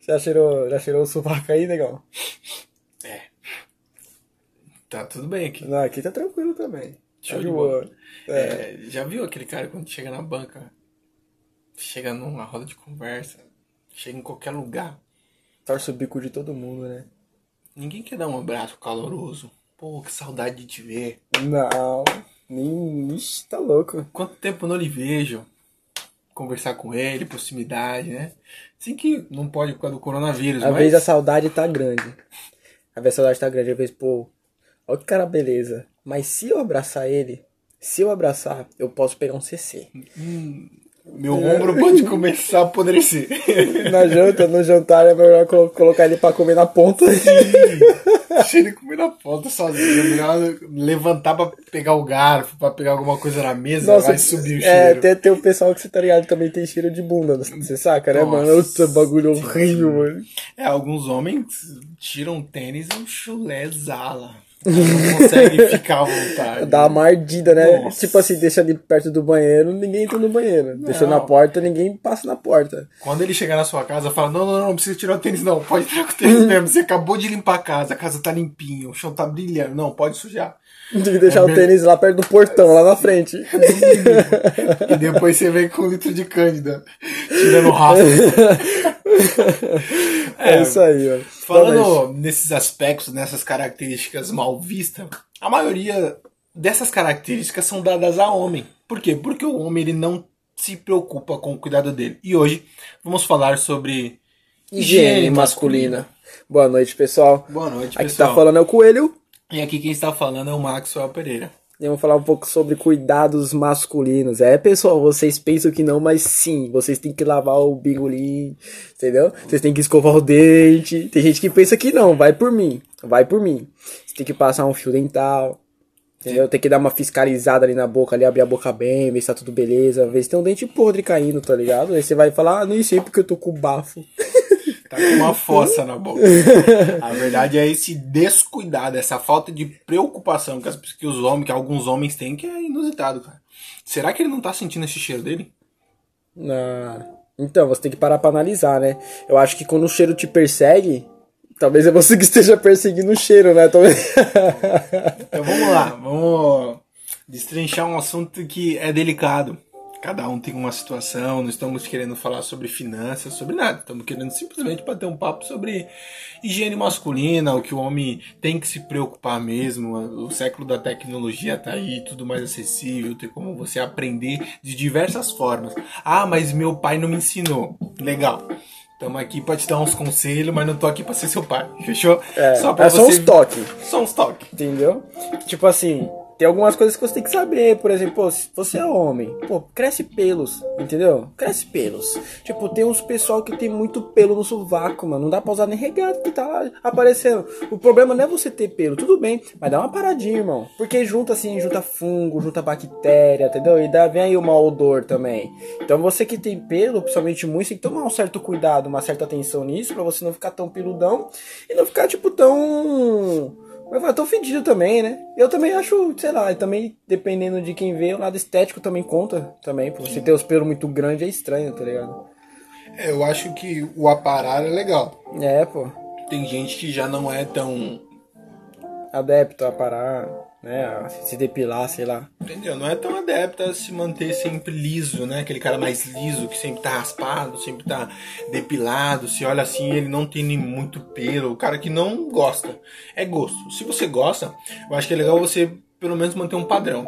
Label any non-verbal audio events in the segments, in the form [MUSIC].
Já cheirou, já cheirou o sovaco aí, negão? Tá tudo bem aqui. Não, aqui tá tranquilo também. Show Tá de boa. É. É, já viu aquele cara quando chega na banca, chega numa roda de conversa, chega em qualquer lugar, Torce o bico de todo mundo, né? ninguém quer dar um abraço caloroso. Pô, que saudade de te ver. Não, nem. Ixi, tá louco. Quanto tempo não lhe vejo? Conversar com ele, proximidade, né? Assim que não pode por causa do coronavírus, Às mas... vezes a saudade tá grande. Às vezes a saudade tá grande, às vezes, pô, olha que cara beleza. Mas se eu abraçar ele, se eu abraçar, eu posso pegar um CC. Meu ombro pode começar a apodrecer. [LAUGHS] Na janta, no jantar, é melhor colo- colocar ele pra comer na ponta. Deixa ele comer na ponta sozinho. É melhor levantar pra pegar o garfo, pra pegar alguma coisa na mesa, vai subir o é, cheiro. tem, tem o pessoal que você tá ligado também tem cheiro de bunda, você saca, né, Nossa. mano? Outro bagulho horrível, mano. É, alguns homens tiram tênis e o chulé exala. Não consegue ficar à vontade. Dá uma mardida, né? Nossa. Tipo assim, deixa ali perto do banheiro, ninguém entra no banheiro. Deixa na porta, ninguém passa na porta. Quando ele chegar na sua casa, fala: Não, não, não, não precisa tirar o tênis, não. Pode tirar com o tênis mesmo. Você acabou de limpar a casa, a casa tá limpinha, o chão tá brilhando. Não, pode sujar. Tem que deixar É o mesmo. tênis lá perto do portão, lá na frente. E depois você vem com um litro de cândida, tirando o rastro. [LAUGHS] [LAUGHS] É, isso aí, ó. Falando nesses aspectos, nessas características mal vistas, a maioria dessas características são dadas a homem. Por quê? Porque o homem ele não se preocupa com o cuidado dele. E hoje vamos falar sobre mas higiene masculina. Boa noite, pessoal. Boa noite, Aqui pessoal. tá falando é o Coelho. E aqui quem está falando é o Maxwell Pereira. Vamos falar um pouco sobre cuidados masculinos. É, pessoal, vocês pensam que não, mas sim, vocês têm que lavar o bingolim, entendeu? Vocês têm que escovar o dente. Tem gente que pensa que não, vai por mim, vai por mim. Você tem que passar um fio dental, entendeu? Tem que dar uma fiscalizada ali na boca, ali, abrir a boca bem, ver se tá tudo beleza, ver se tem um dente podre caindo, tá ligado? Aí você vai falar, ah, nem sei porque eu tô com bafo. Tá com uma fossa na boca. [LAUGHS] A verdade é esse descuidado, essa falta de preocupação que, as, que os homens, que alguns homens têm, que é inusitado, cara. Será que ele não tá sentindo esse cheiro dele? Ah, então, você tem que parar pra analisar, né? Eu acho que quando o cheiro te persegue, talvez é você que esteja perseguindo o cheiro, né? Talvez... Então vamos lá, vamos destrinchar um assunto que é delicado. Cada um tem uma situação, não estamos querendo falar sobre finanças, sobre nada. Estamos querendo simplesmente bater um papo sobre higiene masculina, o que o homem tem que se preocupar mesmo. O século da tecnologia tá aí, tudo mais acessível, tem como você aprender de diversas formas. Ah, mas meu pai não me ensinou. Legal. Estamos aqui para te dar uns conselhos, mas não tô aqui para ser seu pai. Fechou? É, pra é só uns toques, Só uns toques. entendeu? Tipo assim, tem algumas coisas que você tem que saber. Por exemplo, se você é homem, pô, cresce pelos, entendeu? Cresce pelos. Tipo, tem uns pessoal que tem muito pelo no sovaco, mano. Não dá pra usar nem regata que tá lá aparecendo. O problema não é você ter pelo, tudo bem, mas dá uma paradinha, irmão. Porque junta assim, junta fungo, junta bactéria, entendeu? E dá, vem aí o mau odor também. Então você que tem pelo, principalmente muito, tem que tomar um certo cuidado, uma certa atenção nisso, pra você não ficar tão peludão e não ficar, tipo, tão. Mas vai tão fedido também, né? Eu também acho, sei lá, também dependendo de quem vê, o lado estético também conta também. Por você ter os pelos muito grandes é estranho, tá ligado? É, eu acho que o aparar é legal. É, pô. Tem gente que já não é tão. Adepto a parar, né? Se depilar, sei lá. Entendeu? Não é tão adepto a se manter sempre liso, né? Aquele cara mais liso, que sempre tá raspado, sempre tá depilado. Se olha assim, ele não tem nem muito pelo. O cara que não gosta. É gosto. Se você gosta, eu acho que é legal você pelo menos manter um padrão.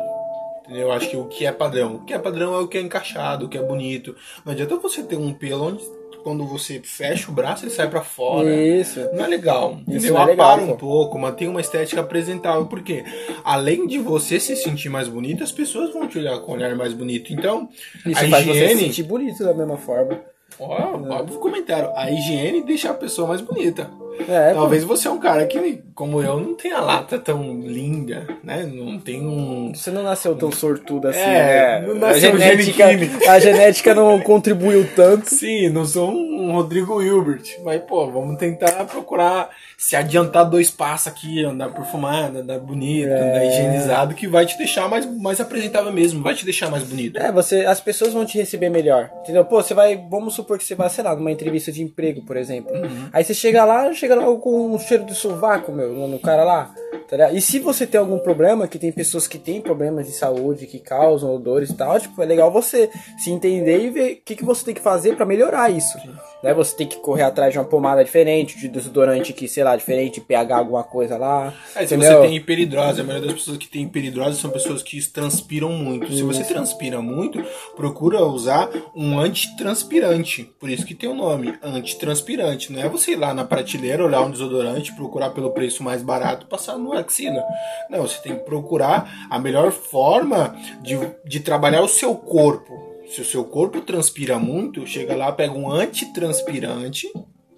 Eu acho que o que é padrão? O que é padrão é o que é encaixado, o que é bonito. Não adianta você ter um pelo onde quando você fecha o braço ele sai pra fora. Isso. Não é legal, entendeu? não é legal, um pô. pouco, mantenha uma estética apresentável, porque além de você se sentir mais bonito, as pessoas vão te olhar com um olhar mais bonito. Então, Isso a faz você se higiene. sentir bonito da mesma forma. Ó, óbvio comentário. A higiene deixa a pessoa mais bonita. É, pô. Talvez você é um cara que, como eu, não tem a lata tão linda, né? Não tem um. Você não nasceu tão sortudo assim, É, né? não a, nasceu genética, Giannichini. a genética não contribuiu tanto. Sim, não sou um Rodrigo Hilbert. Mas, pô, vamos tentar procurar se adiantar dois passos aqui, andar perfumado, andar bonito, É. andar higienizado, que vai te deixar mais, mais apresentável mesmo, vai te deixar mais bonito. É, você, as pessoas vão te receber melhor. Entendeu? Pô, você vai, vamos supor que você vai, sei lá, numa entrevista de emprego, por exemplo. Aí você chega lá, chega lá com um cheiro de sovaco, meu, no cara lá. Tá? E se você tem algum problema, que tem pessoas que têm problemas de saúde, que causam odores e tal, tipo, é legal você se entender e ver o que, que você tem que fazer pra melhorar isso. Né? Você tem que correr atrás de uma pomada diferente, de desodorante que, sei lá, diferente, pH alguma coisa lá. É, se você tem hiperidrose, a maioria das pessoas que tem hiperidrose são pessoas que transpiram muito. Se você transpira muito, procura usar um antitranspirante. Por isso que tem o nome, antitranspirante. Não é você ir lá na prateleira, olhar um desodorante, procurar pelo preço mais barato, passar no axila. Não, você tem que procurar a melhor forma de, de trabalhar o seu corpo. Se o seu corpo transpira muito, chega lá, pega um antitranspirante,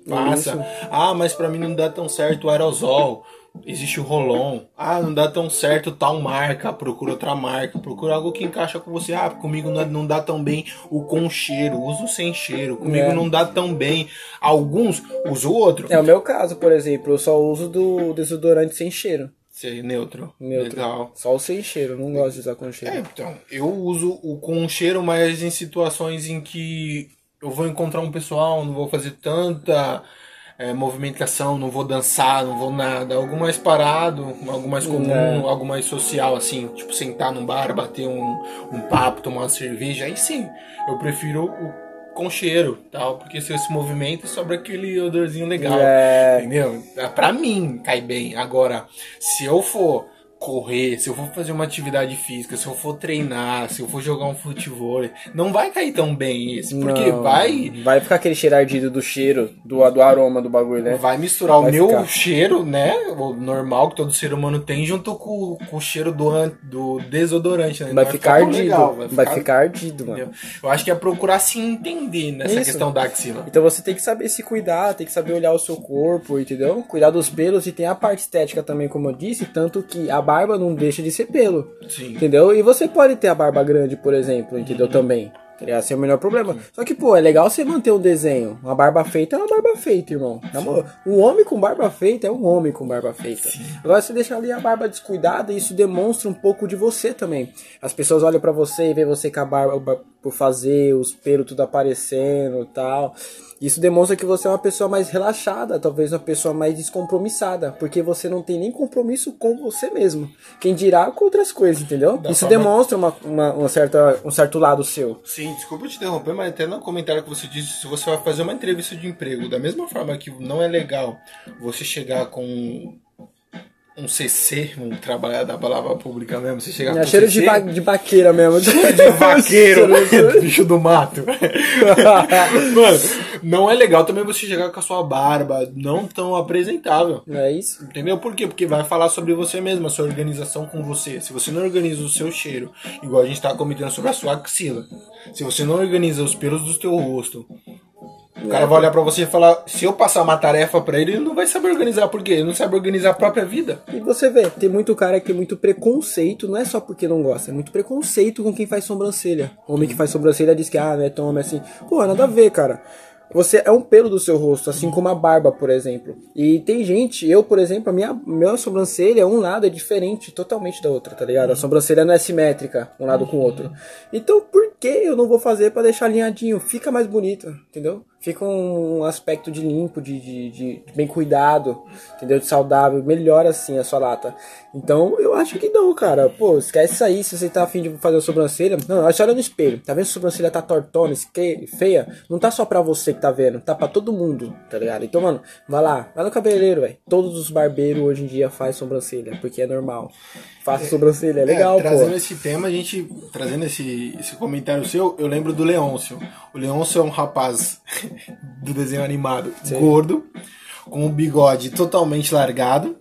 passa. Isso. Ah, mas pra mim não dá tão certo o aerosol. Existe o Rolon. Ah, não dá tão certo tal marca. Procura outra marca. Procura algo que encaixa com você. Ah, comigo não, não dá tão bem o com cheiro. Uso sem cheiro. Comigo É. não dá tão bem. Alguns usam o outro. É o meu caso, por exemplo, eu só uso do desodorante sem cheiro. Ser neutro. Neutro. Legal. Só o sem cheiro, não gosto de usar com cheiro. É, então, eu uso o com cheiro, mas em situações em que eu vou encontrar um pessoal, não vou fazer tanta é, movimentação, não vou dançar, não vou nada, algo mais parado, algo mais comum, algo mais social, assim, tipo sentar num bar, bater um, um papo, tomar uma cerveja, aí sim, eu prefiro o com cheiro, tal, porque se eu se movimenta sobra aquele odorzinho legal. É. Entendeu? Pra mim cai bem. Agora, se eu for correr, se eu for fazer uma atividade física, se eu for treinar, se eu for jogar um futebol, não vai cair tão bem esse, porque Não, vai Vai ficar aquele cheiro ardido do cheiro, do, do aroma do bagulho, né? vai misturar Vai o meu ficar. cheiro, né, o normal que todo ser humano tem, junto com, com o cheiro do, do desodorante, né? Não Vai ficar ardido. legal, vai, ficar ardido, mano. entendeu? Eu acho que é procurar se entender nessa Isso. questão da axila. Então você tem que saber se cuidar, tem que saber olhar o seu corpo, entendeu? Cuidar dos pelos e tem a parte estética também, como eu disse, tanto que a barba não deixa de ser pelo, Sim. entendeu? E você pode ter a barba grande, por exemplo, entendeu? Também. Tá ligado? Esse é o melhor problema. Só que, pô, é legal você manter um desenho. Uma barba feita é uma barba feita, irmão. Um homem com barba feita é um homem com barba feita. Agora, você deixar ali a barba descuidada, isso demonstra um pouco de você também. As pessoas olham pra você e vê você com a barba por fazer, os pelos tudo aparecendo e tal. Isso demonstra que você é uma pessoa mais relaxada, talvez uma pessoa mais descompromissada, porque você não tem nem compromisso com você mesmo. Quem dirá com outras coisas, entendeu? Da Isso demonstra uma, uma, uma certa, um certo lado seu. Sim, desculpa te interromper, mas até no comentário que você disse, se você vai fazer uma entrevista de emprego, da mesma forma que não é legal você chegar com um CC, um trabalhar da palavra pública mesmo, você chegar É com cheiro CC, de, ba de baqueira mesmo. [LAUGHS] de vaqueiro, [LAUGHS] [LAUGHS] bicho do mato. Mano, não é legal também você chegar com a sua barba não tão apresentável. Não é isso? Entendeu? Por quê? Porque vai falar sobre você mesmo, a sua organização com você. Se você não organiza o seu cheiro, igual a gente tá comentando sobre a sua axila, se você não organiza os pelos do teu rosto, o cara vai olhar pra você e falar: se eu passar uma tarefa pra ele, ele não vai saber organizar. Por quê? Ele não sabe organizar a própria vida. E você vê, tem muito cara que tem muito preconceito, não é só porque não gosta, é muito preconceito com quem faz sobrancelha. Homem que faz sobrancelha diz que, ah, é tão homem assim. Pô, nada a ver, cara. Você é um pelo do seu rosto, assim como a barba, por exemplo. E tem gente, eu, por exemplo, a minha, minha sobrancelha, um lado é diferente totalmente da outra, tá ligado? A sobrancelha não é simétrica, um lado com o outro. Então, por que eu não vou fazer pra deixar alinhadinho? Fica mais bonito, entendeu? Fica um aspecto de limpo, de, de, de bem cuidado, entendeu? De saudável, melhora assim a sua lata. Então, eu acho que não, cara. Pô, esquece isso aí, se você tá afim de fazer a sobrancelha. Não, você olha no espelho, tá vendo a sobrancelha tá tortona, feia? Não tá só pra você que tá vendo, tá pra todo mundo, tá ligado? Então, mano, vai lá, vai no cabeleireiro, velho. Todos os barbeiros hoje em dia fazem sobrancelha, porque é normal. Faça sobrancelha, é legal, É, trazendo pô. esse tema, a gente. Trazendo esse, esse comentário seu, eu lembro do Leôncio. O Leôncio é um rapaz do desenho animado gordo, com o bigode totalmente largado,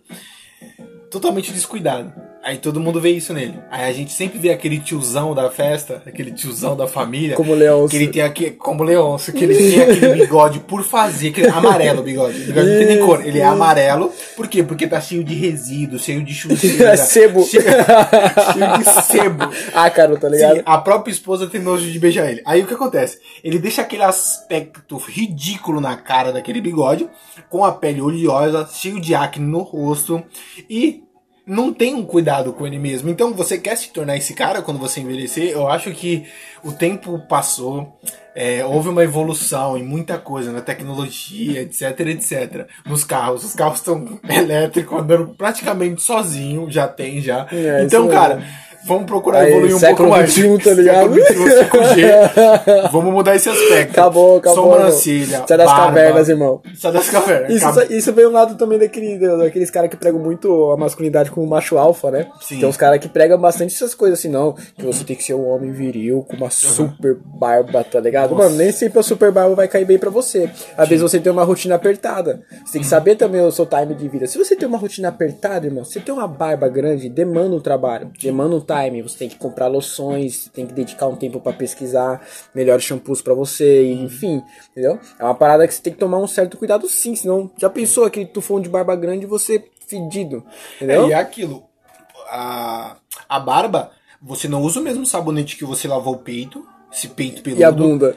totalmente descuidado. Aí todo mundo vê isso nele. Aí a gente sempre vê aquele tiozão da festa, aquele tiozão da família. Como Leôncio. Que ele tem aqui, como Leôncio, que ele tem aquele [LAUGHS] bigode por fazer, aquele amarelo bigode. O bigode não tem nem cor, ele é amarelo. Por quê? Porque tá cheio de resíduo, cheio de chucheira. [LAUGHS] Sebo. Cheio, cheio de sebo. [LAUGHS] Ah, cara, tá ligado? Sim, a própria esposa tem nojo de beijar ele. Aí o que acontece? Ele deixa aquele aspecto ridículo na cara daquele bigode, com a pele oleosa, cheio de acne no rosto e não tem um cuidado com ele mesmo. Então você quer se tornar esse cara quando você envelhecer? Eu acho que o tempo passou, é, houve uma evolução em muita coisa, na tecnologia, etc, etc. Nos carros, os carros estão [LAUGHS] elétricos, andando praticamente sozinho, já tem já. É, então, cara, mesmo. Vamos procurar Aí, evoluir um pouco mais. 21, tá ligado? Século 21, 5G. [LAUGHS] Vamos mudar esse aspecto. Acabou, acabou. Sobrancelha, Sai das barba. cavernas, irmão. Sai das cavernas. Isso, Acab- isso vem um lado também daquele, daqueles caras que pregam muito a masculinidade como macho alfa, né? Sim. Tem uns caras que pregam bastante essas coisas assim, não. Que você tem que ser um homem viril com uma super barba, tá ligado? Nossa. Mano, nem sempre a super barba vai cair bem pra você. Às vezes você tem uma rotina apertada. Você tem que saber também o seu time de vida. Se você tem uma rotina apertada, irmão, você tem uma barba grande, demanda um trabalho, demanda um time. Você tem que comprar loções, tem que dedicar um tempo pra pesquisar melhores shampoos pra você, enfim, entendeu? É uma parada que você tem que tomar um certo cuidado sim, senão já pensou aquele tufão de barba grande e você fedido, entendeu? É, e é aquilo. A, a barba, você não usa o mesmo sabonete que você lavou o peito, esse peito peludo, E a bunda?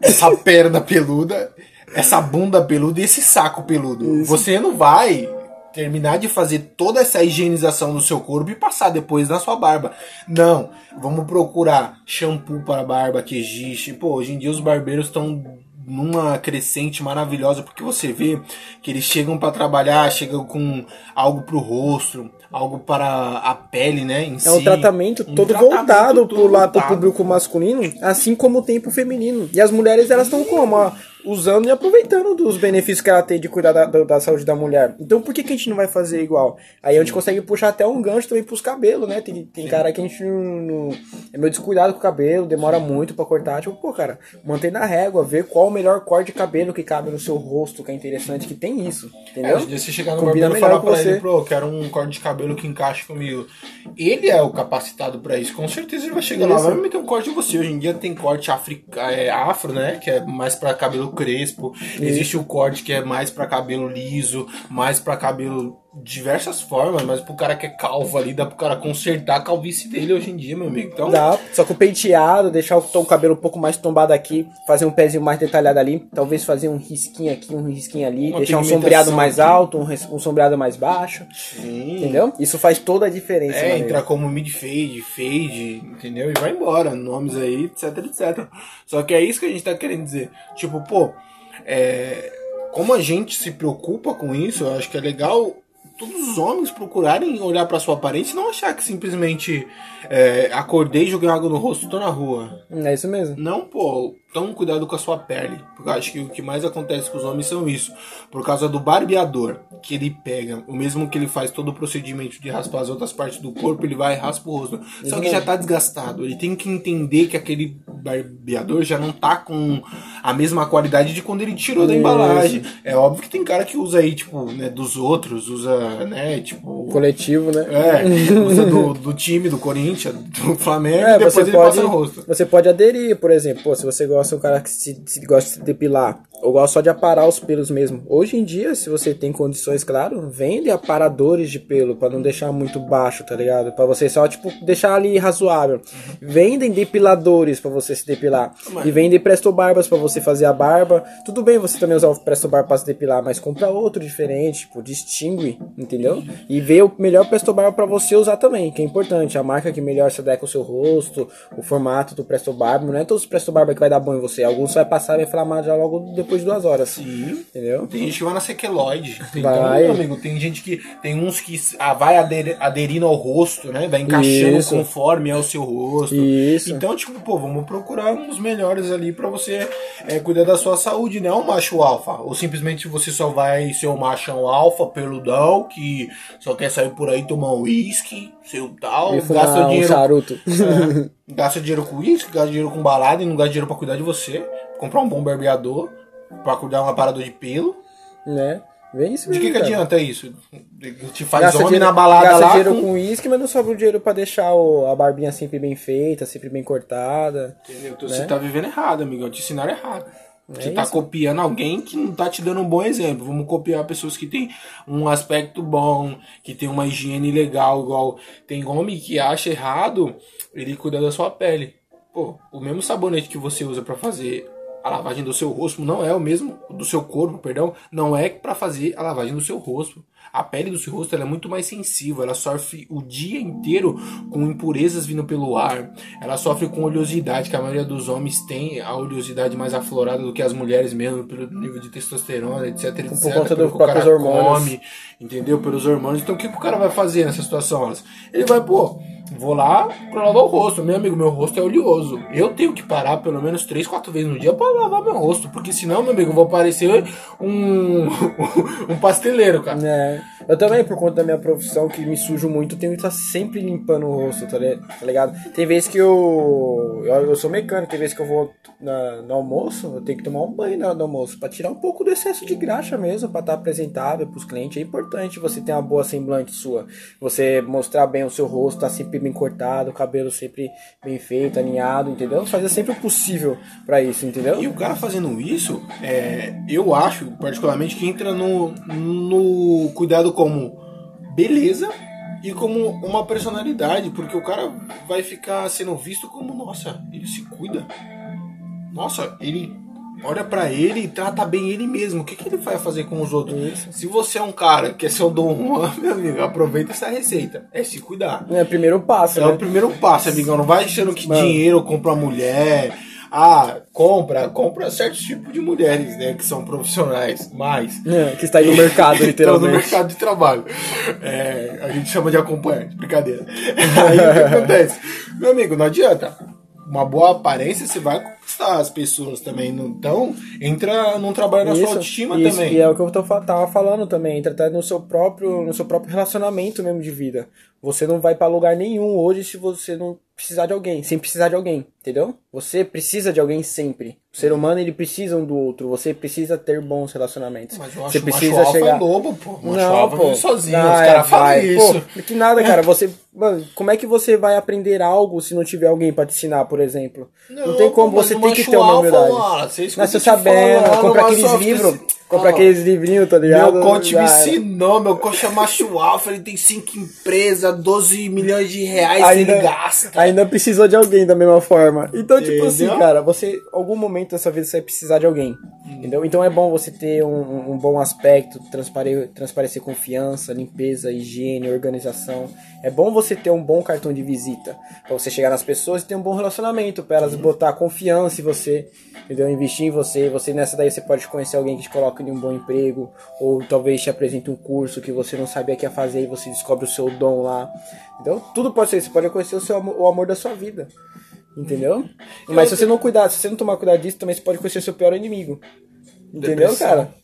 essa [LAUGHS] perna peluda, essa bunda peluda e esse saco peludo. Você não vai terminar de fazer toda essa higienização do seu corpo e passar depois na sua barba. Não, vamos procurar shampoo para barba que existe. Pô, hoje em dia os barbeiros estão numa crescente maravilhosa porque você vê que eles chegam para trabalhar, chegam com algo pro rosto, algo para a pele, né, em É si. um tratamento Um todo tratamento voltado todo pro lado voltado. público masculino, assim como o tempo feminino. E as mulheres, elas estão como? Usando e aproveitando dos benefícios que ela tem de cuidar da, da, saúde da mulher. Então por que, que a gente não vai fazer igual? Aí a gente consegue puxar até um gancho também pros cabelos, né? Tem, tem cara que a gente não, é meio descuidado com o cabelo, demora muito pra cortar. Tipo, pô, cara, mantém na régua, vê qual o melhor corte de cabelo que cabe no seu rosto, que é interessante, que tem isso. É, Entendeu? dia você chegar no Combina barbeiro e falar pra você. ele, pô, eu quero um corte de cabelo que encaixe comigo. Ele é o capacitado pra isso. Com certeza ele vai chegar lá, Isso. vai meter um corte em você. Hoje em dia tem corte africa, é, afro, né? Que é mais pra cabelo crespo. Existe o corte que é mais pra cabelo liso, mais pra cabelo diversas formas, mas pro cara que é calvo ali, dá pro cara consertar a calvície dele hoje em dia, meu amigo. Então, Dá, só com o penteado, deixar o tom o cabelo um pouco mais tombado aqui, fazer um pezinho mais detalhado ali, talvez fazer um risquinho aqui, um risquinho ali, Uma deixar um sombreado mais aqui. alto, um, um sombreado mais baixo, sim. entendeu? Isso faz toda a diferença. É, entrar como mid fade, fade, entendeu? E vai embora, nomes aí, etc, etc. Só que é isso que a gente tá querendo dizer. Tipo, pô, é, como a gente se preocupa com isso, eu acho que é legal todos os homens procurarem olhar pra sua aparência e não achar que simplesmente é, acordei, joguei água no rosto, tô na rua. É isso mesmo. Não, pô, tão cuidado com a sua pele. Porque eu acho que o que mais acontece com os homens são isso. Por causa do barbeador, que ele pega, o mesmo que ele faz todo o procedimento de raspar as outras partes do corpo, ele vai e raspa o rosto. Só que já tá desgastado. Ele tem que entender que aquele barbeador já não tá com a mesma qualidade de quando ele tirou da embalagem. É óbvio que tem cara que usa aí, tipo, né, dos outros, usa, né, tipo. Coletivo, né? É, [LAUGHS] usa do, do time, do Corinthians, do Flamengo, É, e depois você ele pode, passa no rosto. você pode aderir, por exemplo, pô, se você gosta de um cara que se, se gosta de se depilar, ou gosta só de aparar os pelos mesmo. Hoje em dia, se você tem condições, claro, vende aparadores de pelo pra não deixar muito baixo, tá ligado? Pra você só tipo deixar ali razoável. Vendem depiladores pra você se depilar e vendem presto barbas pra você fazer a barba. Tudo bem você também usar o presto barba pra se depilar, mas compra outro diferente, tipo, distingue, entendeu? E vê o melhor presto barba pra você usar também, que é importante. A marca que melhor se adequa ao seu rosto, o formato do presto barba, não é todos os presto barba que vai dar bom em você. Alguns vai passar e vai inflamar já logo depois de duas horas. Sim. Entendeu? Tem gente que vai na sequeloide. Tem, Vai. Meu amigo, tem gente que. Tem uns que ah, vai ader- aderindo ao rosto, né? Vai encaixando Isso. conforme é o seu rosto. Isso. Então, tipo, pô, vamos procurar uns melhores ali pra você é, cuidar da sua saúde, não um macho alfa. Ou simplesmente você só vai ser um machão alfa, peludão, que só quer sair por aí tomar um uísque, seu tal, E gasta um dinheiro. charuto. É, gasta dinheiro com uísque, gasta dinheiro com balada e não gasta dinheiro pra cuidar de você. Comprar um bom barbeador, pra cuidar um aparador de pelo. né? Vem isso De que, que adianta isso? Te faz Gasta homem dinheiro, na balada gasta lá. dinheiro com- uísque, mas não sobra o dinheiro pra deixar o- a barbinha sempre bem feita, sempre bem cortada. Entendeu? Então Você tá vivendo errado, amigão. Te ensinaram errado. Você É tá isso. copiando alguém que não tá te dando um bom exemplo. Vamos copiar pessoas que têm um aspecto bom, que tem uma higiene legal, igual tem homem que acha errado ele cuidar da sua pele. Pô, o mesmo sabonete que você usa pra fazer a lavagem do seu rosto não é o mesmo do seu corpo, perdão, não é pra fazer a lavagem do seu rosto. A pele do seu rosto é muito mais sensível, ela sofre o dia inteiro com impurezas vindo pelo ar, ela sofre com oleosidade, que a maioria dos homens tem a oleosidade mais aflorada do que as mulheres mesmo, pelo nível de testosterona, etc, etc. Por conta dos que o cara hormônios. come, entendeu? Pelos hormônios. Então o que, que o cara vai fazer nessa situação? Ele vai, pô, vou lá pra lavar o rosto. Meu amigo, meu rosto é oleoso. Eu tenho que parar pelo menos 3, 4 vezes no dia pra lavar meu rosto, porque senão, meu amigo, eu vou parecer um, [LAUGHS] um pasteleiro, cara. É. Eu também, por conta da minha profissão, que me sujo muito, tenho que estar sempre limpando o rosto, tá tá ligado? Tem vezes que eu. Eu, eu sou mecânico, tem vezes que eu vou na- no almoço, eu tenho que tomar um banho na hora do almoço, pra tirar um pouco do excesso de graxa mesmo, pra estar apresentável pros clientes. É importante você ter uma boa semblante sua. Você mostrar bem o seu rosto, tá sempre bem cortado, o cabelo sempre bem feito, alinhado, entendeu? Fazer sempre o possível pra isso, entendeu? E o cara fazendo isso, é, eu acho, particularmente, que entra no, no cuidado como beleza e como uma personalidade, porque o cara vai ficar sendo visto como, nossa, ele se cuida. Nossa, ele olha pra ele e trata bem ele mesmo. O que, que ele vai fazer com os outros? Se você é um cara que é seu Dom Juan, [LAUGHS] meu amigo, aproveita essa receita. É se cuidar. É o primeiro passo, É né? o primeiro passo, amigão. Não vai achando que Mano. dinheiro compra mulher. Ah, compra, compra certos tipos de mulheres, né? Que são profissionais, mas. É, que está aí no mercado, [LAUGHS] no literalmente. mercado de trabalho. É, a gente chama de acompanhante, brincadeira. [LAUGHS] Aí o que acontece? Meu amigo, não adianta. Uma boa aparência você vai conquistar as pessoas também. não- Então, entra num trabalho na sua autoestima isso, também. E é o que eu tô, tava falando também, tratar no seu próprio, no seu próprio relacionamento mesmo de vida. Você não vai pra lugar nenhum hoje se você não precisar de alguém, sem precisar de alguém, entendeu? Você precisa de alguém sempre. O ser humano ele precisa um do outro. Você precisa ter bons relacionamentos. Mas eu acho você precisa macho alfa chegar é lobo, pô. Macho não, alfa pô. sozinho. Ah, Os é, caras falam vai. isso. Pô, que nada, cara. Você, mano, como é que você vai aprender algo se não tiver alguém pra te ensinar, por exemplo? Não, tem como, mas você o tem que ter uma alfa, humildade. mano, você te sabendo, compra aqueles livros, esse- compra Ó, aqueles livrinhos, tá ligado? Meu coach me ensinou, meu coach é macho [LAUGHS] alfa, ele tem cinco empresas, 12 milhões de reais ele gasta. ainda precisou de alguém da mesma forma. Então, tipo assim, Entendeu? cara, você, algum momento dessa vida você vai precisar de alguém. Entendeu? Então é bom você ter um, um bom aspecto, transpare, transparecer confiança, limpeza, higiene, organização. É bom você ter um bom cartão de visita. Pra você chegar nas pessoas e ter um bom relacionamento. Pra elas botar confiança em você. Entendeu? Investir em você. Você nessa daí você pode conhecer alguém que te coloque em um bom emprego. Ou talvez te apresente um curso que você não sabia que ia fazer e você descobre o seu dom lá. Então, tudo pode ser. Você pode conhecer o, seu, amor- o amor da sua vida. Entendeu? Mas se você não cuidar, se você não tomar cuidado disso, também você pode conhecer o seu pior inimigo. Entendeu, Depressão. cara?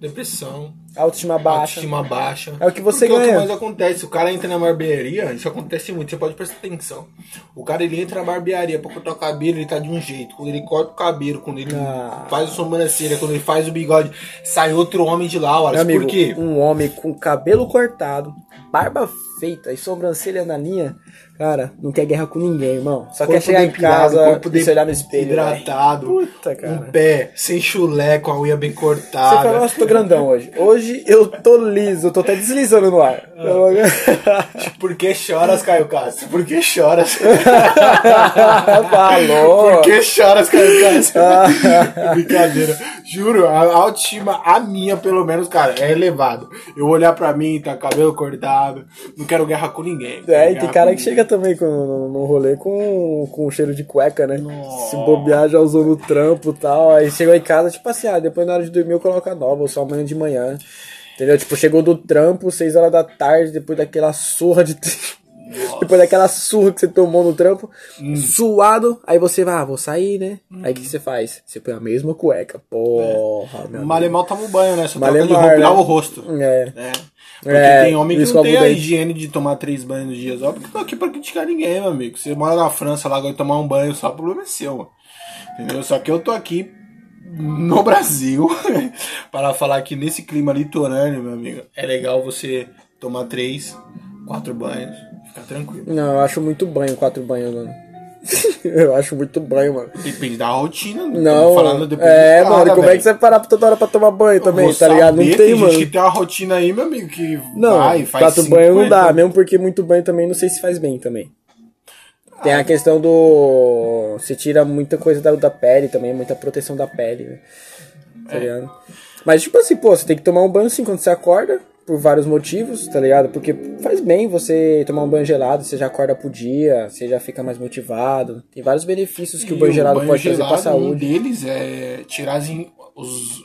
Depressão, Autoestima baixa. autoestima baixa. É o que você Porque É o ganha. que mais acontece. O cara entra na barbearia, isso acontece muito, você pode prestar atenção. O cara ele entra na barbearia pra cortar o cabelo, ele tá de um jeito. Quando ele corta o cabelo, quando ele Ah. faz a sobrancelha, quando ele faz o bigode, sai outro homem de lá, olha. amigo, Por quê? um homem com cabelo cortado, barba feita e sobrancelha na linha, cara, não quer guerra com ninguém, irmão. Só quer Corpo chegar em casa corpo e se olhar no espelho. hidratado, Puta, cara. um pé sem chulé, com a unha bem Você cortada. fala, nossa, tô grandão hoje. Hoje eu tô liso, tô até deslizando no ar. Por que choras, Caio Castro? Por que choras? [LAUGHS] Falou. Por que choras, Caio Castro? [LAUGHS] Brincadeira. Juro, a autoestima, a minha, pelo menos, cara, é elevado. Eu olhar pra mim, tá cabelo cortado, não quero guerra com ninguém. É, e tem cara que chega também com, no, no rolê com, com cheiro de cueca, né? Se bobear, já usou no trampo e tal. Aí chegou em casa, tipo assim, ah, depois na hora de dormir eu coloco a nova, ou só amanhã de manhã. Entendeu? Tipo, chegou do trampo, 6 horas da tarde, depois daquela surra de. [LAUGHS] Depois daquela surra que você tomou no trampo, Hum. suado, aí você vai, ah, vou sair, né? Aí o que você faz? Você põe a mesma cueca. Porra, meu amigo. Malemal toma um banho, né? Só troca de Malemar, roupa né? o rosto. É. É. Porque É, tem homem que não tem a higiene de tomar três banhos nos dias. Óbvio que eu tô aqui pra criticar ninguém, meu amigo. Você mora na França lá, vai tomar um banho só, o problema é seu, mano. Entendeu? Só que eu tô aqui no [LAUGHS] Brasil [LAUGHS] para falar que nesse clima litorâneo, meu amigo, é legal você tomar três, quatro banhos, ficar tranquilo. Não, eu acho muito banho, quatro banhos, mano. [LAUGHS] eu acho muito banho, mano. Depende da rotina, Não, falando depois é, do mano, cara, como é velho. que você vai parar toda hora pra tomar banho também, tá ligado? Não tem, gente mano. que tem uma rotina aí, meu amigo, que Não, vai, faz quatro 50. banho não dá, mesmo porque muito banho também não sei se faz bem também. Tem Ah. a questão do. Você tira muita coisa da, da pele também, muita proteção da pele, né? Tá É. Mas, tipo assim, pô, você tem que tomar um banho assim quando você acorda, por vários motivos, tá ligado? Porque faz bem você tomar um banho gelado, você já acorda pro dia, você já fica mais motivado. Tem vários benefícios que o E banho gelado pode trazer gelado, pra saúde. Um deles é tirar as, os,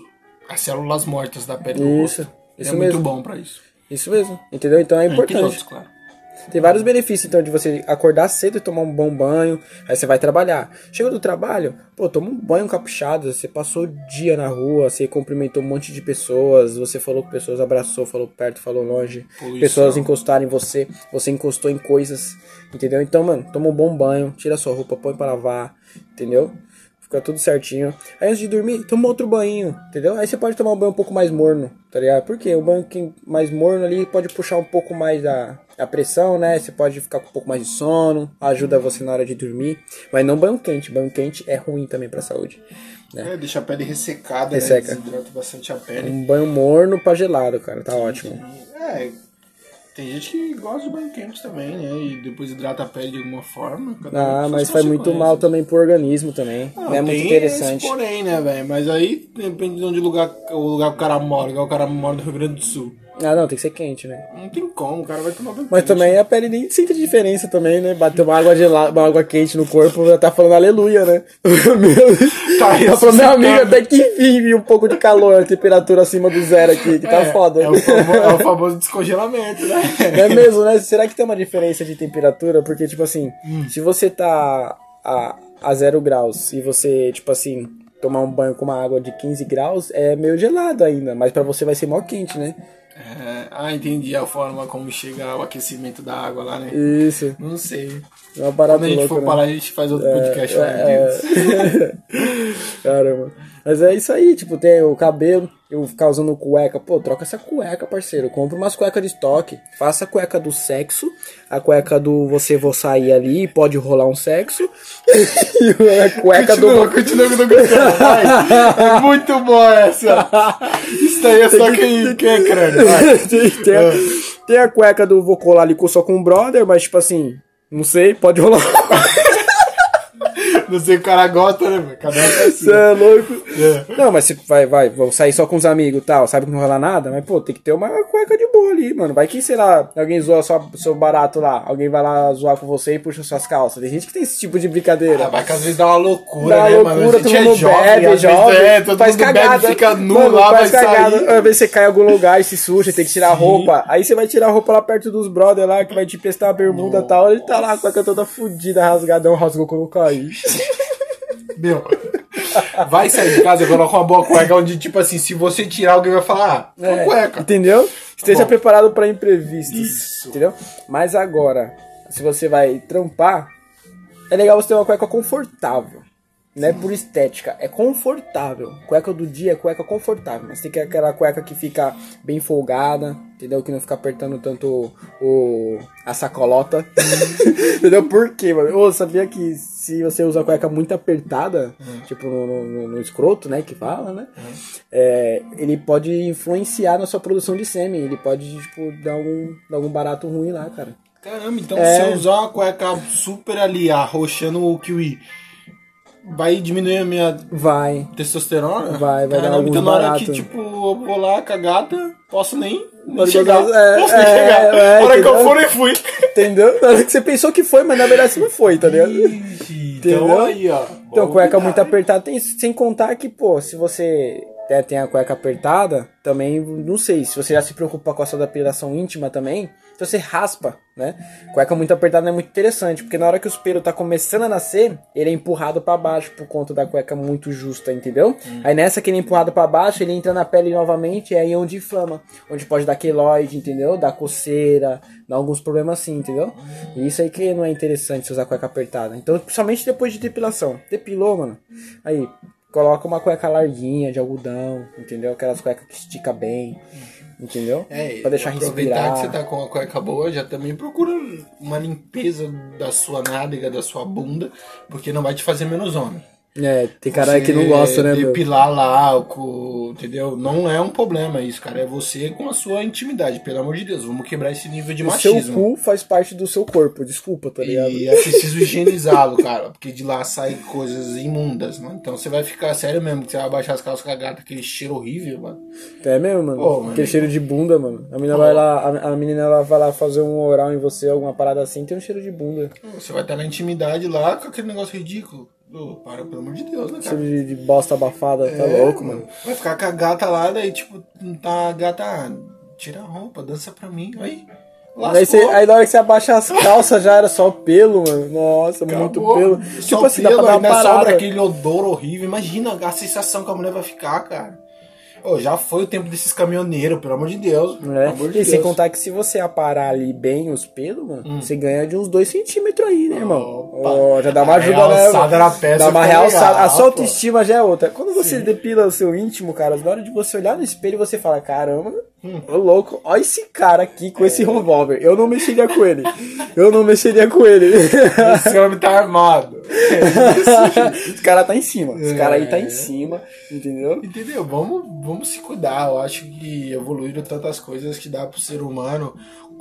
as células mortas da pele do Isso, rosto. isso é muito mesmo. bom pra isso. Isso mesmo, entendeu? Então é importante. outros, claro. Tem vários benefícios, então, de você acordar cedo e tomar um bom banho, aí você vai trabalhar. Chega do trabalho, pô, toma um banho caprichado, você passou o dia na rua, você cumprimentou um monte de pessoas, você falou com pessoas, abraçou, falou perto, falou longe, Poluição. pessoas encostaram em você, você encostou em coisas, entendeu? Então, mano, toma um bom banho, tira sua roupa, põe pra lavar, entendeu? Fica tudo certinho. Aí antes de dormir, toma outro banho, entendeu? Aí você pode tomar um banho um pouco mais morno, tá ligado? Porque o banho mais morno ali pode puxar um pouco mais a, a pressão, né? Você pode ficar com um pouco mais de sono, ajuda você na hora de dormir. Mas não banho quente, banho quente é ruim também pra saúde. Né? É, deixa a pele ressecada, Resseca. né? Desidrata bastante a pele. Um banho morno pra gelado, cara, tá ótimo. É, tem gente que gosta de banho quente também, né? E depois hidrata a pele de alguma forma. um Ah, com mas faz muito mal também pro organismo também. Não, Não, é muito interessante. Esse porém, né, velho? Mas aí depende de onde lugar, o lugar que o cara mora. Igual o cara mora no Rio Grande do Sul. Ah, não, tem que ser quente, né? Não tem como, o cara vai tomar banho Mas quente. também a pele nem sente diferença também, né? Bater uma água gelada, uma água quente no corpo, já tá falando aleluia, né? [LAUGHS] Meu, Tá tá falando, meu amigo, até que enfim vi um pouco de calor, a temperatura acima do zero aqui, que tá é, foda. É o, famoso, é o famoso descongelamento, né? [LAUGHS] É mesmo, né? Será que tem uma diferença de temperatura? Porque, tipo assim, Hum. se você tá a, a zero graus e você, tipo assim, tomar um banho com uma água de 15 graus, é meio gelado ainda, mas pra você vai ser mó quente, né? É, ah, entendi a forma como chega o aquecimento da água lá, né? Isso. Não sei. É uma parada Quando a gente louca, for né? parar, a gente faz outro podcast falando É, disso. [LAUGHS] Caramba. Mas é isso aí, tipo, tem o cabelo, eu ficar usando cueca. Pô, troca essa cueca, parceiro. Compra umas cuecas de estoque. Faça a cueca do sexo, a cueca do você vou sair ali, pode rolar um sexo. [LAUGHS] e a cueca Continua, do. continua que. Vai. É muito boa essa. Isso daí é só quem, quem é crânio. [LAUGHS] tem, tem a, tem a cueca do vou colar ali com- só com um brother, mas tipo assim, não sei, pode rolar. Não sei o que o cara gosta, né? velho? Cada um é assim. Você é louco. É. Não, mas você vai, vai, vão sair só com os amigos e tal, sabe que não vai rolar nada, mas pô, tem que ter uma cueca de boa ali, mano. Vai que, sei lá, alguém zoa só seu barato lá, alguém vai lá zoar com você e puxa suas calças. Tem gente que tem esse tipo de brincadeira. Ah, vai que às vezes dá uma loucura, Dá né, loucura, mano? A todo gente é jovem, bebe, jovem, é, todo faz mundo cagada. bebe, fica nu Mano, lá, vai faz cagada. sair. Às vezes você cai em algum lugar e se suja, tem que tirar a roupa. Aí você vai tirar a roupa lá perto dos brother lá, que vai te prestar uma bermuda e tal. Ele tá lá com a cueca toda fudida, rasgadão, rasgou quando eu caí. [LAUGHS] Meu, vai sair de casa e coloca uma boa cueca onde, tipo assim, se você tirar, alguém vai falar, ah, É, cueca. Entendeu? Esteja bom. preparado para imprevistos. Isso. Entendeu? Mas agora, se você vai trampar, é legal você ter uma cueca confortável. Não é por estética, é confortável. Cueca do dia é cueca confortável. Mas tem que aquela cueca que fica bem folgada, entendeu? Que não fica apertando tanto o, a sacolota. [LAUGHS] entendeu? Por quê, mano? Ô, sabia que se você usa cueca muito apertada, tipo no, no, no escroto, né? Que fala, né? É, ele pode influenciar na sua produção de sêmen. Ele pode, tipo, dar algum, dar algum barato ruim lá, cara. Caramba, então É. se eu usar uma cueca super ali, arrochando o kiwi, vai diminuir a minha Vai. testosterona? Vai, vai dar Caramba, alguns então na hora barato. que, tipo, eu vou lá com a gata, posso nem, Pode chegar. é, posso nem é, chegar. é, na hora que eu for, eu fui. Entendeu? Na hora que você pensou que foi, mas na verdade não foi, tá ligado? Ixi, Entendeu? então aí, ó. Então, cueca muito apertada, tem, sem contar que, pô, se você é, tem a cueca apertada, também, não sei, se você já se preocupa com a sua depilação íntima também, se você raspa, né? Cueca muito apertada não é muito interessante, porque na hora que o pelo tá começando a nascer, ele é empurrado pra baixo por conta da cueca muito justa, entendeu? Aí nessa que ele é empurrado pra baixo, ele entra na pele novamente, é aí onde inflama, onde pode dar queloide, entendeu? Dar coceira, dar alguns problemas assim, entendeu? E isso aí que não é interessante se usar cueca apertada. Então, principalmente depois de depilação. Depilou, mano. Aí, coloca uma cueca larguinha de algodão, entendeu? Aquelas cuecas que estica bem, entendeu? É, pra deixar aproveitar respirar. que você tá com a cueca boa, já também procura uma limpeza da sua nádega, da sua bunda, porque não vai te fazer menos homem. É, tem cara que não gosta, né, meu? Depilar lá, entendeu? Não é um problema isso, cara. É você com a sua intimidade, pelo amor de Deus. Vamos quebrar esse nível de O seu machismo. cu faz parte do seu corpo, desculpa, tá ligado? E é preciso higienizá-lo, cara, porque de lá saem coisas imundas, mano. Então você vai ficar sério mesmo, que você vai baixar as calças cagadas, aquele cheiro horrível, mano. É mesmo, mano. Pô. Aquele cheiro de bunda, mano. A menina vai lá, a, a menina ela vai lá fazer um oral em você, alguma parada assim, tem um cheiro de bunda. Você vai estar na intimidade lá com aquele negócio ridículo. Para, pelo amor de Deus, né, cara? De, de bosta abafada, tá É, louco, mano. Vai ficar com a gata lá, daí, tipo, tá a gata, ah, tira a roupa, dança pra mim, aí. Aí, você, aí na hora que você abaixa as calças já era só pelo, mano. Nossa, muito Acabou. pelo. Só Tipo assim, dá pelo, pra dar uma ainda sobra parada. aquele odor horrível. Imagina a sensação que a mulher vai ficar, cara. Ô, já foi o tempo desses caminhoneiros, pelo amor de Deus. Né? amor de E sem Deus. contar que se você aparar ali bem os pelos, mano, você ganha de uns 2 centímetros aí, né, irmão? Ó, já dá uma ajuda, né? na peça Dá uma realçada. a sua autoestima já é outra. Quando você depila o seu íntimo, cara, na hora de você olhar no espelho, você fala, caramba, Hum. ô louco, olha esse cara aqui com esse revólver. Eu não mexeria com ele. Eu não mexeria com ele. [LAUGHS] Esse homem tá armado. [LAUGHS] Os cara tá em cima. Os cara aí tá É. em cima, entendeu? Entendeu? Vamos, vamos se cuidar. Eu acho que evoluíram tantas coisas que dá pro ser humano,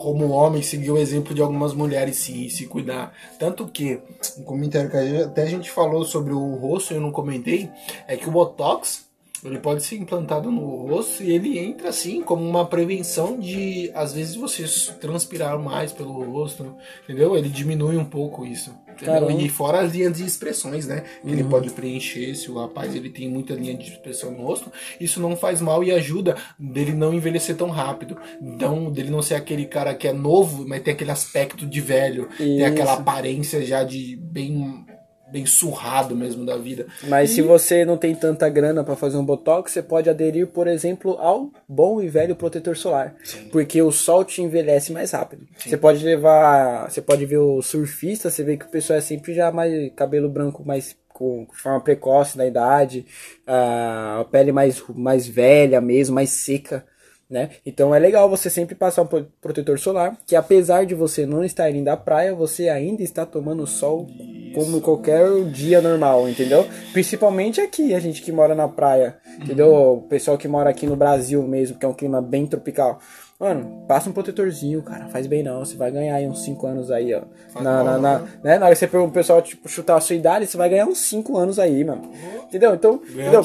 como homem, seguir o exemplo de algumas mulheres sim, e se cuidar. Tanto que, um comentário que até a gente falou sobre o rosto, eu não comentei, é que o Botox. Ele pode ser implantado no rosto e ele entra assim como uma prevenção de, às vezes, você transpirar mais pelo rosto, entendeu? Ele diminui um pouco isso. Caramba. E fora as linhas de expressões, né? Que Ele pode preencher, se o rapaz ele tem muita linha de expressão no rosto, isso não faz mal e ajuda dele não envelhecer tão rápido. Então, dele não ser aquele cara que é novo, mas tem aquele aspecto de velho, tem aquela Isso. aparência já de bem bem surrado mesmo da vida. Mas se você não tem tanta grana pra fazer um botox, você pode aderir, por exemplo, ao bom e velho protetor solar, porque o sol te envelhece mais rápido. Você pode levar, você pode ver o surfista, você vê que o pessoal é sempre já mais cabelo branco mais com forma precoce na idade, a pele mais mais velha mesmo, mais seca. Né? Então é legal você sempre passar um pro- protetor solar, que apesar de você não estar indo à praia, você ainda está tomando sol como qualquer dia normal, entendeu? Principalmente aqui, a gente que mora na praia, entendeu? O pessoal que mora aqui no Brasil mesmo, que é um clima bem tropical. Mano, passa um protetorzinho, cara. Faz bem não. Você vai ganhar aí uns 5 anos aí, ó. Na, na, na- né? na hora que você pro pessoal, tipo, chutar a sua idade, você vai ganhar uns 5 anos aí, mano. Entendeu? Então, entendeu?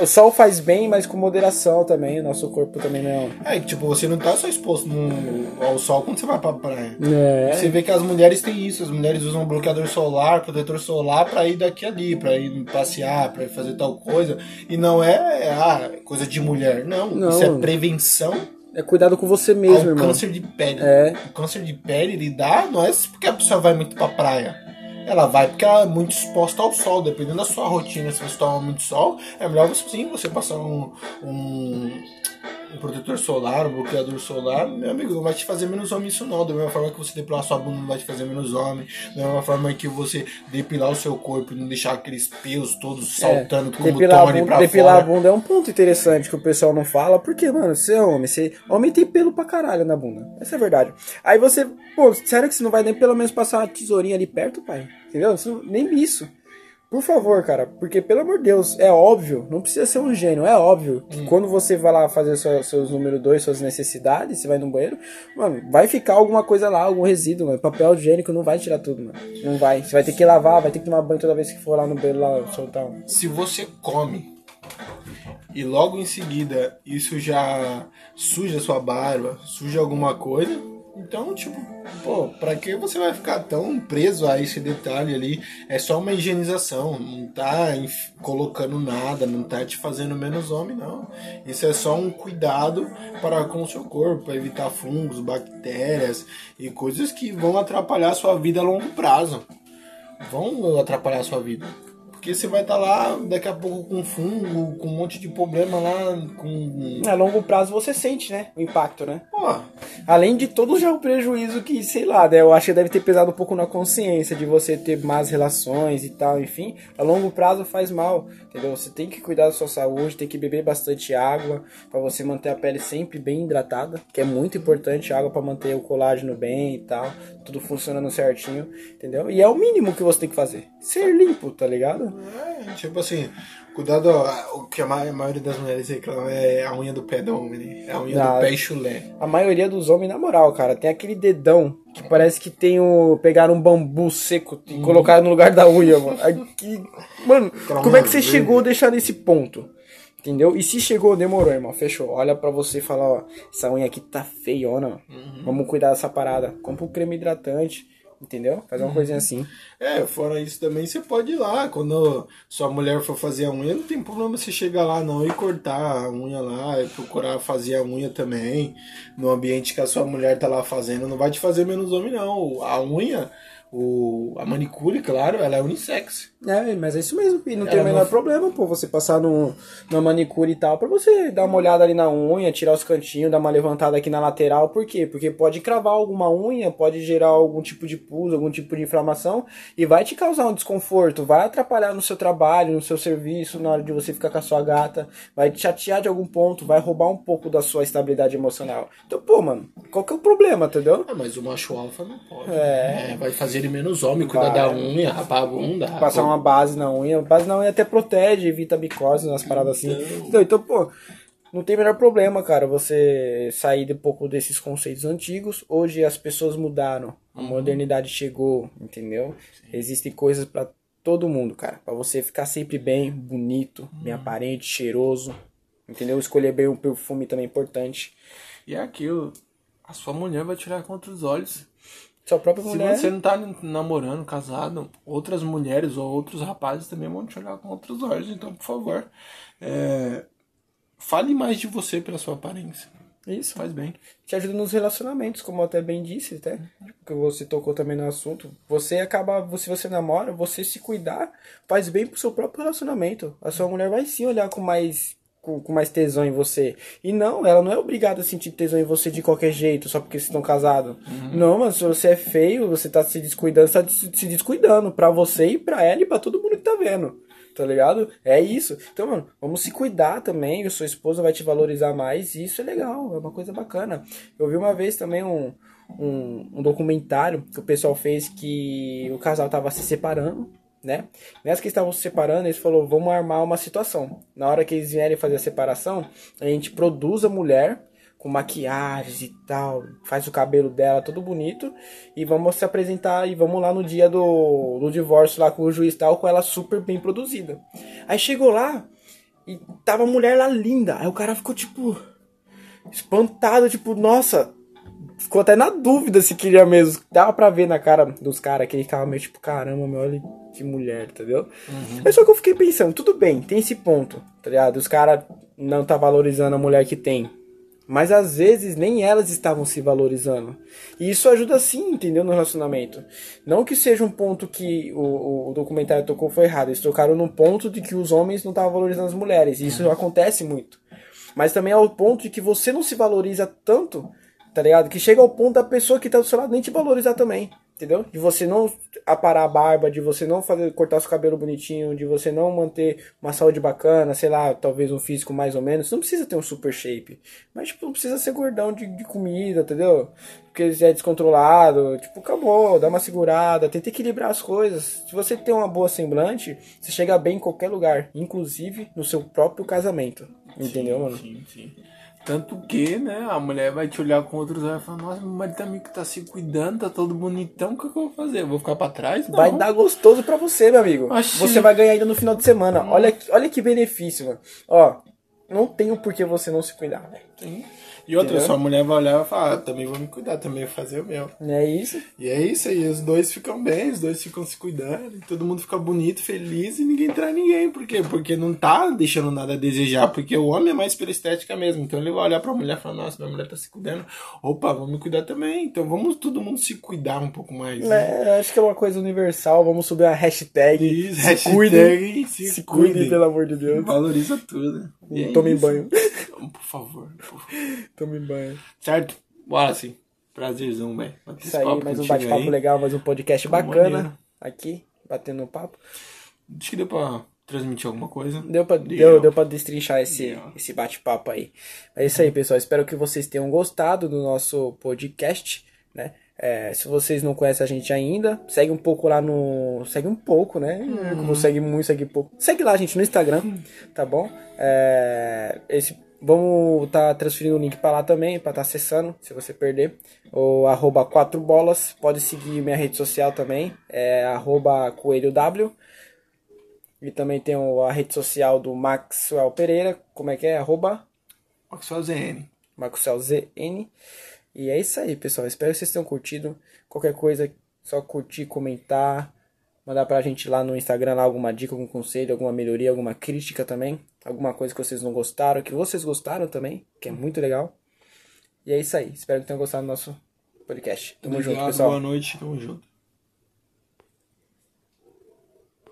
O sol faz bem, mas com moderação também. O nosso corpo também não é. É, tipo, você não tá só exposto no- ao sol quando você vai pra praia. É. Você vê que as mulheres têm isso, as mulheres usam bloqueador solar, protetor solar pra ir daqui ali, pra ir passear, pra ir fazer tal coisa. E não é ah, coisa de mulher, não. Não. Isso é prevenção É cuidado com você mesmo, ao irmão. câncer de pele. É. O câncer de pele ele dá, não é porque a pessoa vai muito pra praia. Ela vai porque ela é muito exposta ao sol, dependendo da sua rotina, se você toma muito sol, é melhor você sim você passar um, um, um protetor solar, um bloqueador solar, meu amigo, não vai te fazer menos homem isso não. Da mesma forma que você depilar sua bunda não vai te fazer menos homem, da mesma forma que você depilar o seu corpo e não deixar aqueles pelos todos saltando como É, depilar, a toma ali bunda, pra depilar a fora. bunda é um ponto interessante que o pessoal não fala, porque, mano, você é homem, você, homem tem pelo pra caralho na bunda. Essa é a verdade. Aí você, pô, sério que você não vai nem pelo menos passar uma tesourinha ali perto, pai? Entendeu? Você nem isso. Por favor, cara, porque pelo amor de Deus, é óbvio, não precisa ser um gênio, é óbvio que Hum. quando você vai lá fazer sua- seus número 2, suas necessidades, você vai no banheiro, mano, vai ficar alguma coisa lá, algum resíduo, mano. Papel higiênico não vai tirar tudo, mano. Não vai. Você vai ter que lavar, vai ter que tomar banho toda vez que for lá no banheiro lá soltar um. se você come e logo em seguida isso já suja sua barba, suja alguma coisa, então, tipo, pô, pra que você vai ficar tão preso a esse detalhe ali? É só uma higienização, não tá colocando nada, não tá te fazendo menos homem, não. Isso é só um cuidado para com o seu corpo, para evitar fungos, bactérias e coisas que vão atrapalhar a sua vida a longo prazo. Vão atrapalhar a sua vida. Porque você vai estar lá daqui a pouco com fungo, com um monte de problema lá, com. A longo prazo você sente, né? O impacto, né? Pô, Além de todo já o prejuízo que, sei lá, né, eu acho que deve ter pesado um pouco na consciência de você ter más relações e tal, enfim, a longo prazo faz mal, entendeu? Você tem que cuidar da sua saúde, tem que beber bastante água para você manter a pele sempre bem hidratada, que é muito importante água para manter o colágeno bem e tal, tudo funcionando certinho, entendeu? E é o mínimo que você tem que fazer, ser limpo, tá ligado? é, tipo assim, cuidado, ó, o que a ma- a maioria das mulheres reclama é a unha do pé do homem, né? É a unha Ah. do pé e chulé. A maioria dos homens, na moral, cara, tem aquele dedão que parece que tem o. Pegaram um bambu seco e colocaram no lugar da unha, mano. Aqui, mano, como é que você chegou a deixar nesse ponto? Entendeu? E se chegou, demorou, irmão. Fechou. Olha pra você e fala, ó, essa unha aqui tá feiona. Vamos cuidar dessa parada. Compra um creme hidratante. Entendeu? Fazer uma coisinha assim. É, fora isso também, você pode ir lá. Quando sua mulher for fazer a unha, não tem problema você chegar lá não e cortar a unha lá, e procurar fazer a unha também. No ambiente que a sua mulher tá lá fazendo, não vai te fazer menos homem, não. A unha, o, a manicure, claro, ela é unissex. É, mas é isso mesmo. E não tem o menor não- problema, pô, você passar no, numa manicure e tal, pra você dar uma olhada ali na unha, tirar os cantinhos, dar uma levantada aqui na lateral. Por quê? Porque pode cravar alguma unha, pode gerar algum tipo de pus, algum tipo de inflamação e vai te causar um desconforto, vai atrapalhar no seu trabalho, no seu serviço, na hora de você ficar com a sua gata, vai te chatear de algum ponto, vai roubar um pouco da sua estabilidade emocional. Então, pô, mano, qual que é o problema, entendeu? Ah, mas o macho alfa não pode. É. É, vai fazer ele menos homem, cuidar da unha, rapar a bunda. Passar uma base na unha. Base na unha até protege, evita micose, umas paradas assim. Então, então, pô, não tem melhor problema, cara, você sair de um pouco desses conceitos antigos. Hoje as pessoas mudaram, a modernidade chegou, entendeu? Existem coisas pra todo mundo, cara. Pra você ficar sempre bem, bonito, bem aparente, cheiroso. Entendeu? Escolher bem o perfume também é importante. E é aquilo. A sua mulher vai tirar contra os olhos. Sua própria Se mulher. você não tá namorando, casado, outras mulheres ou outros rapazes também vão te olhar com outros olhos. Então, por favor, é, fale mais de você pela sua aparência. Isso. Faz bem. te ajuda nos relacionamentos, como eu até bem disse, até, que você tocou também no assunto. Você acaba, se você namora, você se cuidar faz bem pro seu próprio relacionamento. A sua mulher vai sim olhar com mais com, com mais tesão em você. E não, ela não é obrigada a sentir tesão em você de qualquer jeito, só porque vocês estão casados. Não, mas se você é feio, você tá se descuidando, você tá se se descuidando pra você e pra ela e pra todo mundo que tá vendo. Tá ligado? É isso. Então, mano, vamos se cuidar também. A sua esposa vai te valorizar mais. E isso é legal, é uma coisa bacana. Eu vi uma vez também um, um, um documentário que o pessoal fez que o casal tava se separando, né? Nessa que estavam se separando, eles falaram: vamos armar uma situação. Na hora que eles vierem fazer a separação, a gente produz a mulher com maquiagens e tal, faz o cabelo dela todo bonito e vamos se apresentar e vamos lá no dia do, do divórcio lá com o juiz tal, com ela super bem produzida. Aí chegou lá e tava a mulher lá linda. Aí o cara ficou tipo espantado, tipo, nossa, ficou até na dúvida se queria mesmo. Dava pra ver na cara dos caras que ele ficava meio tipo, caramba, meu, olha que mulher, entendeu? É só que eu fiquei pensando, tudo bem, tem esse ponto, tá ligado? Os caras não tá valorizando a mulher que tem. Mas às vezes nem elas estavam se valorizando. E isso ajuda sim, entendeu? No relacionamento. Não que seja um ponto que o, o documentário tocou foi errado. Eles tocaram num ponto de que os homens não estavam valorizando as mulheres. E isso acontece muito. Mas também é o ponto de que você não se valoriza tanto, tá ligado? Que chega ao ponto da pessoa que tá do seu lado nem te valorizar também. Entendeu? De você não aparar a barba, de você não fazer cortar seu cabelo bonitinho, de você não manter uma saúde bacana, sei lá, talvez um físico mais ou menos. Não precisa ter um super shape. Mas, tipo, não precisa ser gordão de, de comida, entendeu? Porque já é descontrolado. Tipo, acabou, dá uma segurada, tenta equilibrar as coisas. Se você tem uma boa semblante, você chega bem em qualquer lugar, inclusive no seu próprio casamento. Entendeu, mano? Sim, sim. Tanto que, né, a mulher vai te olhar com outros olhos e falar, nossa, meu marido também que tá se cuidando, tá todo bonitão, o que, que eu vou fazer? Eu vou ficar pra trás? Não. Vai dar gostoso pra você, meu amigo. Oxi. Você vai ganhar ainda no final de semana. Olha, que- olha que benefício, mano. Ó, Não tem o porquê você não se cuidar, velho. Sim. E outra, Entendeu? sua mulher vai olhar e vai falar, ah, também vou me cuidar, também vou fazer o meu. É isso? E é isso aí, os dois ficam bem, os dois ficam se cuidando, todo mundo fica bonito, feliz e ninguém trai ninguém. Por quê? Porque não tá deixando nada a desejar, porque o homem é mais pela estética mesmo. Então ele vai olhar pra mulher e falar, nossa, minha mulher tá se cuidando. Opa, vamos me cuidar também. Então vamos todo mundo se cuidar um pouco mais. né? É, acho que é uma coisa universal. Vamos subir a hashtag. Isso, se hashtag cuidem. se Se cuidem, cuidem. pelo amor de Deus. Valoriza tudo. E é Tomem banho. Por favor, por favor. [LAUGHS] Tomem banho. Certo? Bora assim. Prazerzão, velho. Isso aí, mais um bate-papo legal, mais um podcast bacana. maneiro. Aqui, batendo um papo. Acho que deu pra transmitir alguma coisa. Deu pra, Deu. deu, deu pra destrinchar esse, Deu. esse bate-papo aí. É isso aí, pessoal. Espero que vocês tenham gostado do nosso podcast, né? É, se vocês não conhecem a gente ainda, segue um pouco lá no. Segue um pouco, né? Uhum. Como segue muito, segue pouco. Segue lá, gente, no Instagram, tá bom? É, esse, vamos tá transferindo o link pra lá também, pra estar acessando, se você perder. O arroba 4 bolas. Pode seguir minha rede social também. É arroba coelho W. E também tem a rede social do Maxwell Pereira. Como é que é? Arroba Maxwell ZN. Maxwell ZN. E é isso aí, pessoal. Espero que vocês tenham curtido. Qualquer coisa, só curtir, comentar. Mandar pra gente lá no Instagram lá alguma dica, algum conselho, alguma melhoria, alguma crítica também. Alguma coisa que vocês não gostaram, que vocês gostaram também, que é muito legal. E é isso aí. Espero que tenham gostado do nosso podcast. Tamo junto, Obrigado, pessoal. boa noite, tamo junto.